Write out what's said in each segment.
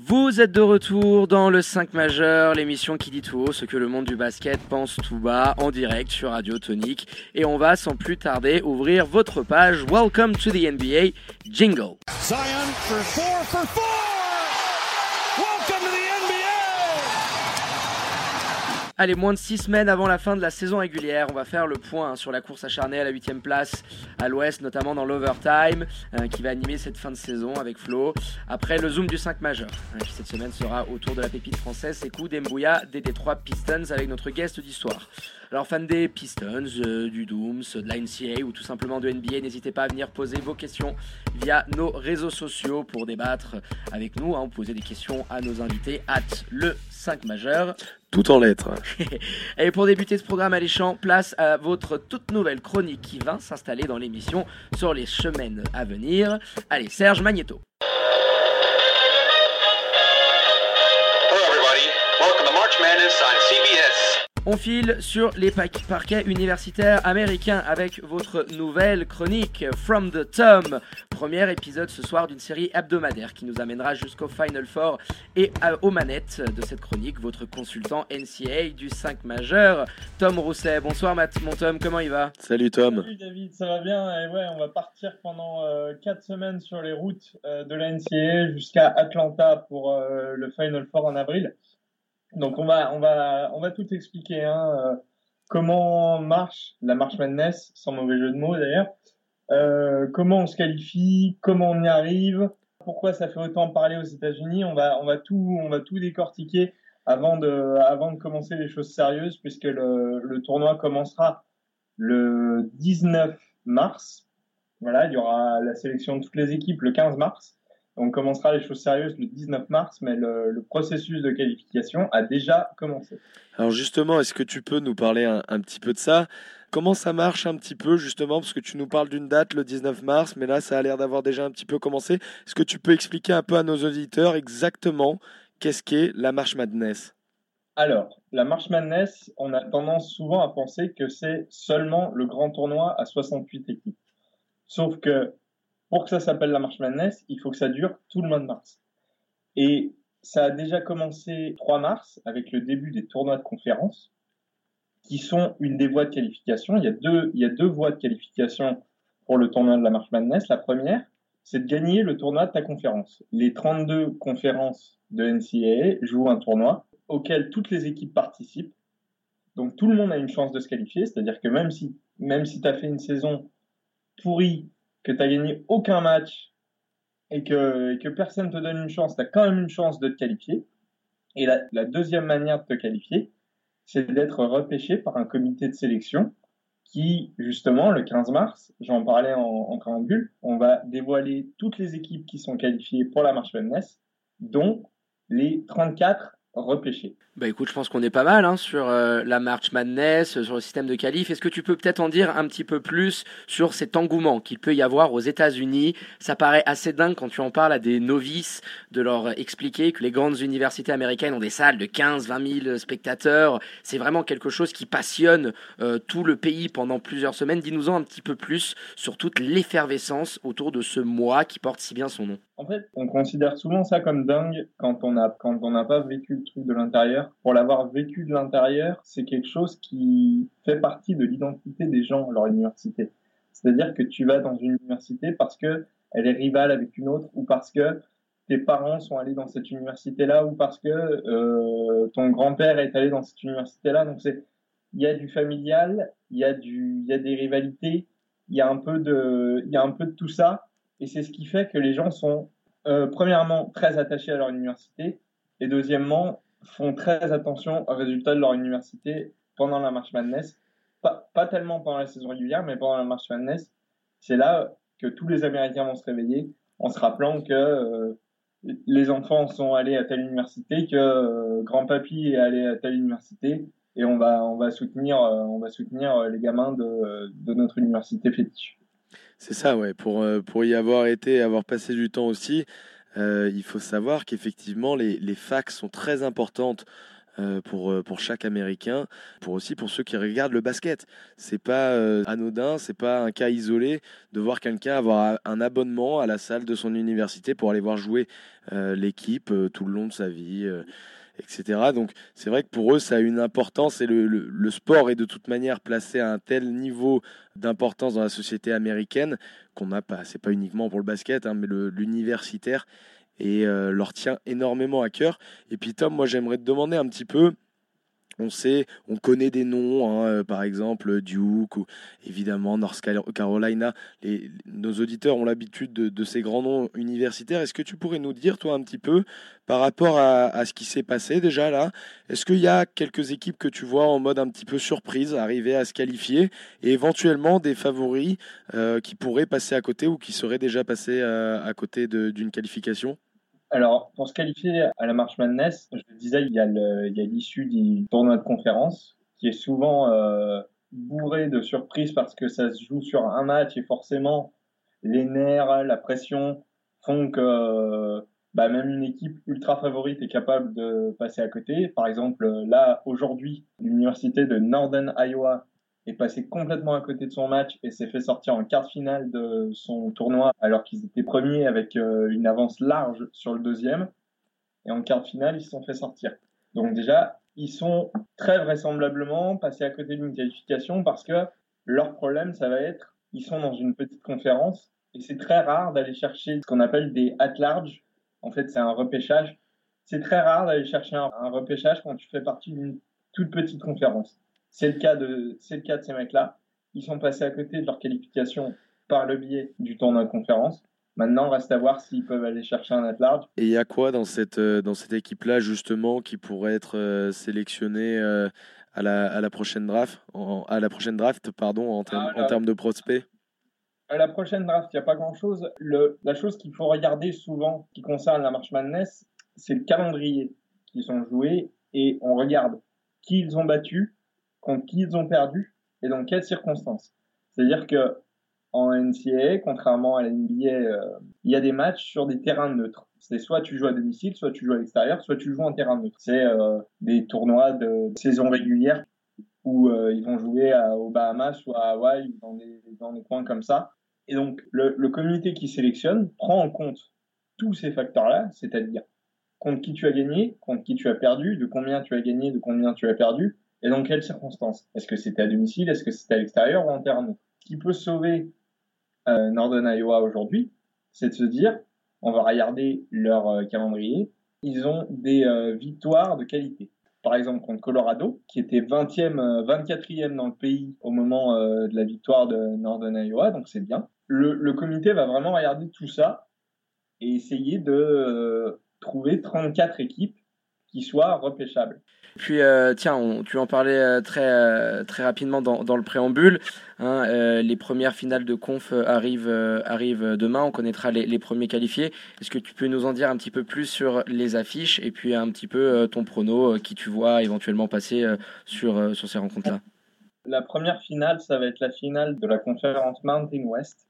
Vous êtes de retour dans le 5 majeur, l'émission qui dit tout haut ce que le monde du basket pense tout bas, en direct sur Radio Tonique. Et on va sans plus tarder ouvrir votre page Welcome to the NBA Jingle. Allez, moins de 6 semaines avant la fin de la saison régulière, on va faire le point sur la course acharnée à la 8 place à l'ouest, notamment dans l'overtime, euh, qui va animer cette fin de saison avec Flo. Après le zoom du 5 majeur, hein, qui cette semaine sera autour de la pépite française, coup d'Embouya des Détroit Pistons avec notre guest d'histoire. Alors fans des Pistons, euh, du Dooms, de la NCA ou tout simplement de NBA, n'hésitez pas à venir poser vos questions via nos réseaux sociaux pour débattre avec nous, hein, poser des questions à nos invités at le 5 majeur. Tout en lettres. Et pour débuter ce programme alléchant, place à votre toute nouvelle chronique qui va s'installer dans l'émission sur les semaines à venir. Allez, Serge Magneto. Hello everybody, welcome to March Madness on CBS. On file sur les parquets universitaires américains avec votre nouvelle chronique From the Tom. Premier épisode ce soir d'une série hebdomadaire qui nous amènera jusqu'au Final Four et aux manettes de cette chronique, votre consultant NCA du 5 majeur, Tom Rousset. Bonsoir Matt, mon Tom, comment il va? Salut Tom. Salut David, ça va bien? Et ouais, on va partir pendant 4 euh, semaines sur les routes euh, de la NCA jusqu'à Atlanta pour euh, le Final Four en avril. Donc on va, on va, on va tout expliquer. Hein, euh, comment marche la marche Madness, sans mauvais jeu de mots d'ailleurs. Euh, comment on se qualifie, comment on y arrive, pourquoi ça fait autant parler aux États-Unis. On va, on va tout, on va tout décortiquer avant de, avant de commencer les choses sérieuses, puisque le, le tournoi commencera le 19 mars. Voilà, il y aura la sélection de toutes les équipes le 15 mars. On commencera les choses sérieuses le 19 mars, mais le, processus de qualification a déjà commencé. Alors justement, est-ce que tu peux nous parler un, petit peu de ça? Comment ça marche un petit peu justement? Parce que tu nous parles d'une date le 19 mars, mais là ça a l'air d'avoir déjà un petit peu commencé. Est-ce que tu peux expliquer un peu à nos auditeurs exactement qu'est-ce qu'est la marche Madness? Alors, la Marche Madness, on a tendance souvent à penser que c'est seulement le grand tournoi à 68 équipes. Sauf que pour que ça s'appelle la Marche Madness, il faut que ça dure tout le mois de mars. Et ça a déjà commencé 3 mars avec le début des tournois de conférence, qui sont une des voies de qualification. Il y a deux, voies de qualification pour le tournoi de la Marche Madness. La première, c'est de gagner le tournoi de ta conférence. Les 32 conférences de NCAA jouent un tournoi auquel toutes les équipes participent. Donc tout le monde a une chance de se qualifier, c'est-à-dire que même si, même si tu as fait une saison pourrie que tu n'as gagné aucun match et que, que personne te donne une chance, tu as quand même une chance de te qualifier. Et la, deuxième manière de te qualifier, c'est d'être repêché par un comité de sélection qui, justement, le 15 mars, j'en parlais en, en préambule, on va dévoiler toutes les équipes qui sont qualifiées pour la marche Madness, dont les 34 Bah écoute, je pense qu'on est pas mal hein, sur euh, la March Madness, sur le système de qualif. Est-ce que tu peux peut-être en dire un petit peu plus sur cet engouement qu'il peut y avoir aux États-Unis? Ça paraît assez dingue quand tu en parles à des novices, de leur expliquer que les grandes universités américaines ont des salles de 15, 20 000 spectateurs. C'est vraiment quelque chose qui passionne euh, tout le pays pendant plusieurs semaines. Dis-nous-en un petit peu plus sur toute l'effervescence autour de ce mois qui porte si bien son nom. En fait, on considère souvent ça comme dingue quand on a quand on n'a pas vécu le truc de l'intérieur. Pour l'avoir vécu de l'intérieur, c'est quelque chose qui fait partie de l'identité des gens leur université. C'est-à-dire que tu vas dans une université parce que elle est rivale avec une autre ou parce que tes parents sont allés dans cette université-là ou parce que euh, ton grand-père est allé dans cette université-là. Donc c'est il y a du familial, il y a du il y a des rivalités, il y a un peu de il y a un peu de tout ça et c'est ce qui fait que les gens sont, euh, premièrement, très attachés à leur université, et deuxièmement, font très attention aux résultats de leur université pendant la marche Madness. Pas, pas tellement pendant la saison régulière, mais pendant la marche Madness. C'est là que tous les Américains vont se réveiller en se rappelant que euh, les enfants sont allés à telle université, que euh, grand-papy est allé à telle université, et on va, on va soutenir, on va soutenir les gamins de, de notre université fétiche. C'est ça, ouais. Pour, euh, pour y avoir été, avoir passé du temps aussi, euh, il faut savoir qu'effectivement, les, les facs sont très importantes euh, pour, euh, pour chaque Américain, pour aussi pour ceux qui regardent le basket. C'est pas anodin, c'est pas un cas isolé de voir quelqu'un avoir un abonnement à la salle de son université pour aller voir jouer l'équipe tout le long de sa vie etc. Donc c'est vrai que pour eux, ça a une importance et le, sport est de toute manière placé à un tel niveau d'importance dans la société américaine qu'on n'a pas. C'est pas uniquement pour le basket, hein, mais l'universitaire et euh, leur tient énormément à cœur. Et puis Tom, moi j'aimerais te demander un petit peu on sait, on connaît des noms, hein, euh, par exemple Duke ou évidemment North Carolina. Nos auditeurs ont l'habitude de, ces grands noms universitaires. Est-ce que tu pourrais nous dire, toi, un petit peu, par rapport à, ce qui s'est passé déjà là, est-ce qu'il y a quelques équipes que tu vois en mode un petit peu surprise arriver à se qualifier et éventuellement des favoris euh, qui pourraient passer à côté ou qui seraient déjà passés euh, à côté d'une qualification? Alors, pour se qualifier à la March Madness, je disais, il y a l'issue du tournoi de conférence qui est souvent euh, bourré de surprises parce que ça se joue sur un match et forcément les nerfs, la pression font que bah, même une équipe ultra favorite est capable de passer à côté. Par exemple, là, aujourd'hui, l'université de Northern Iowa est passé complètement à côté de son match et s'est fait sortir en quart de finale de son tournoi alors qu'ils étaient premiers avec euh, une avance large sur le deuxième. Et en quart de finale, ils se sont fait sortir. Donc déjà, ils sont très vraisemblablement passés à côté d'une qualification parce que leur problème, ça va être, ils sont dans une petite conférence et c'est très rare d'aller chercher ce qu'on appelle des at-large. En fait, c'est un repêchage. C'est très rare d'aller chercher un repêchage quand tu fais partie d'une toute petite conférence. C'est le cas de, c'est le cas de ces mecs-là. Ils sont passés à côté de leur qualification par le biais du tournoi de conférence. Maintenant, reste à voir s'ils peuvent aller chercher un at large. Et il y a quoi dans cette, euh, dans cette équipe-là, justement, qui pourrait être euh, sélectionné euh, à, la, à la prochaine draft, à la prochaine draft, pardon, en, termes, en termes de prospects? À la prochaine draft, il n'y a pas grand-chose. La chose qu'il faut regarder souvent qui concerne la March Madness, c'est le calendrier qu'ils ont joué et on regarde qui ils ont battu contre qui ils ont perdu et dans quelles circonstances. C'est-à-dire que en NCAA, contrairement à la NBA, euh, il y a des matchs sur des terrains neutres. C'est soit tu joues à domicile, soit tu joues à l'extérieur, soit tu joues en terrain neutre. C'est euh, des tournois de saison régulière où euh, ils vont jouer à, aux Bahamas ou à Hawaï dans des, dans des coins comme ça. Et donc le, le comité qui sélectionne prend en compte tous ces facteurs-là, c'est-à-dire contre qui tu as gagné, contre qui tu as perdu, de combien tu as gagné, de combien tu as perdu, et dans quelles circonstances? Est-ce que c'était à domicile? Est-ce que c'était à l'extérieur ou en Ce qui peut sauver euh, Northern Iowa aujourd'hui, c'est de se dire, on va regarder leur euh, calendrier, ils ont des euh, victoires de qualité. Par exemple contre Colorado, qui était 20e, 24e dans le pays au moment de la victoire de Northern Iowa, donc c'est bien. Le, le, comité va vraiment regarder tout ça et essayer de trouver 34 équipes qui soient repêchables. Puis euh, tiens, tu en parlais euh, très, euh, très rapidement dans, dans le préambule. Hein, les premières finales de conf arrivent, arrivent demain. On connaîtra les, les premiers qualifiés. Est-ce que tu peux nous en dire un petit peu plus sur les affiches et puis un petit peu ton prono qui tu vois éventuellement passer sur, sur ces rencontres-là? La première finale, ça va être la finale de la conférence Mountain West.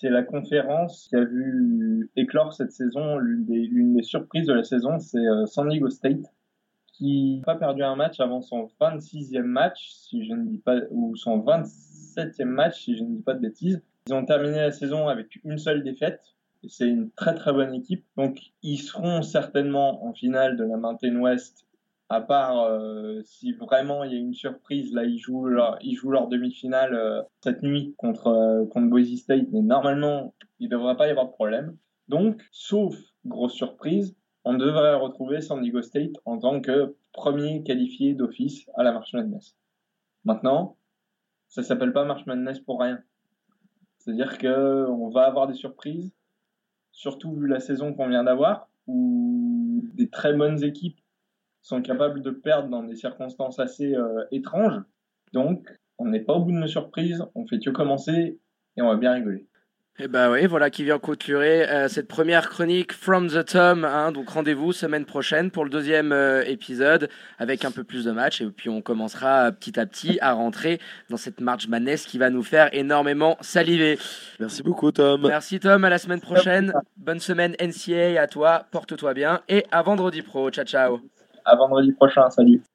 C'est la conférence qui a vu éclore cette saison. L'une des, surprises de la saison, c'est San Diego State qui n'a pas perdu un match avant son 26e match, si je ne dis pas, ou son 27e match, si je ne dis pas de bêtises. Ils ont terminé la saison avec une seule défaite. C'est une très très bonne équipe. Donc ils seront certainement en finale de la Mountain West, à part euh, si vraiment il y a une surprise. Là, ils jouent leur, ils jouent leur demi-finale euh, cette nuit contre, euh, contre Boise State. Mais normalement, il ne devrait pas y avoir de problème. Donc, sauf grosse surprise, on devrait retrouver San Diego State en tant que premier qualifié d'office à la March Madness. Maintenant, ça s'appelle pas March Madness pour rien. C'est-à-dire que on va avoir des surprises, surtout vu la saison qu'on vient d'avoir, où des très bonnes équipes sont capables de perdre dans des circonstances assez euh, étranges. Donc, on n'est pas au bout de nos surprises, on fait que commencer et on va bien rigoler. Et eh bah ben oui, voilà qui vient clôturer euh, cette première chronique From the Tom. Hein, donc rendez-vous semaine prochaine pour le deuxième euh, épisode avec un peu plus de matchs et puis on commencera petit à petit à rentrer dans cette March Madness qui va nous faire énormément saliver. Merci beaucoup Tom. Merci Tom, à la semaine prochaine. Bonne semaine NCA à toi, porte-toi bien et à vendredi pro. Ciao ciao. À vendredi prochain. Salut.